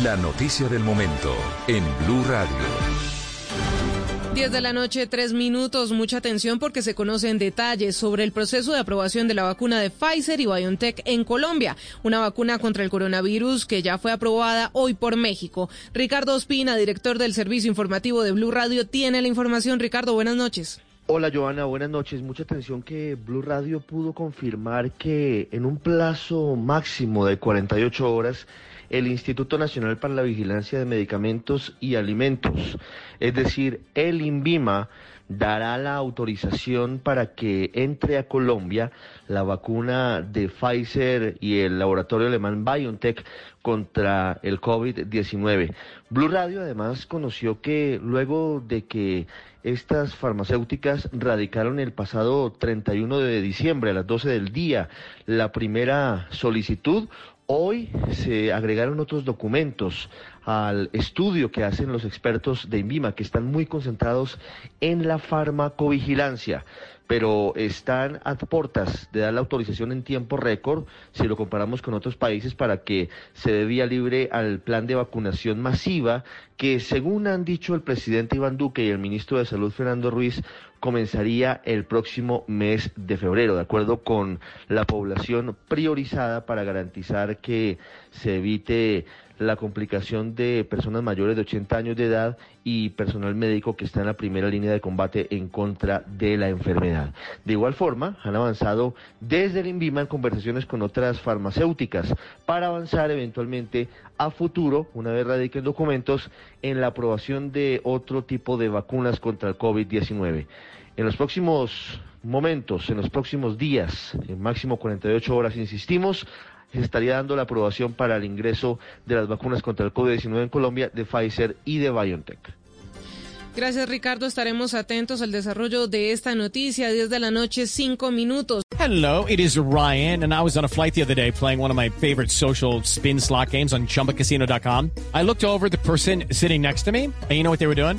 La noticia del momento en Blue Radio. 10 de la noche, tres minutos. Mucha atención porque se conocen detalles sobre el proceso de aprobación de la vacuna de Pfizer y BioNTech en Colombia. Una vacuna contra el coronavirus que ya fue aprobada hoy por México. Ricardo Ospina, director del servicio informativo de Blue Radio, tiene la información. Ricardo, buenas noches. Hola Joana, buenas noches. Mucha atención que Blue Radio pudo confirmar que en un plazo máximo de 48 horas el Instituto Nacional para la Vigilancia de Medicamentos y Alimentos, es decir, el INVIMA, dará la autorización para que entre a Colombia la vacuna de Pfizer y el laboratorio alemán BioNTech contra el COVID-19. Blue Radio además conoció que luego de que estas farmacéuticas radicaron el pasado 31 de diciembre a las 12 del día la primera solicitud, Hoy se agregaron otros documentos al estudio que hacen los expertos de INVIMA, que están muy concentrados en la farmacovigilancia, pero están a puertas de dar la autorización en tiempo récord, si lo comparamos con otros países, para que se dé vía libre al plan de vacunación masiva, que según han dicho el presidente Iván Duque y el ministro de Salud Fernando Ruiz, comenzaría el próximo mes de febrero, de acuerdo con la población priorizada para garantizar que se evite la complicación de personas mayores de 80 años de edad y personal médico que está en la primera línea de combate en contra de la enfermedad. De igual forma, han avanzado desde el INVIMA en conversaciones con otras farmacéuticas para avanzar eventualmente a futuro, una vez radiquen documentos, en la aprobación de otro tipo de vacunas contra el COVID-19. En los próximos momentos, en los próximos días, en máximo 48 horas, insistimos, se estaría dando la aprobación para el ingreso de las vacunas contra el COVID-19 en Colombia de Pfizer y de BioNTech. Gracias, Ricardo. Estaremos atentos al desarrollo de esta noticia. 10 de la noche, 5 minutos. Hello, it is Ryan, and I was on a flight the other day playing one of my favorite social spin slot games on chumbacasino.com. I looked over the person sitting next to me, and you know what they were doing?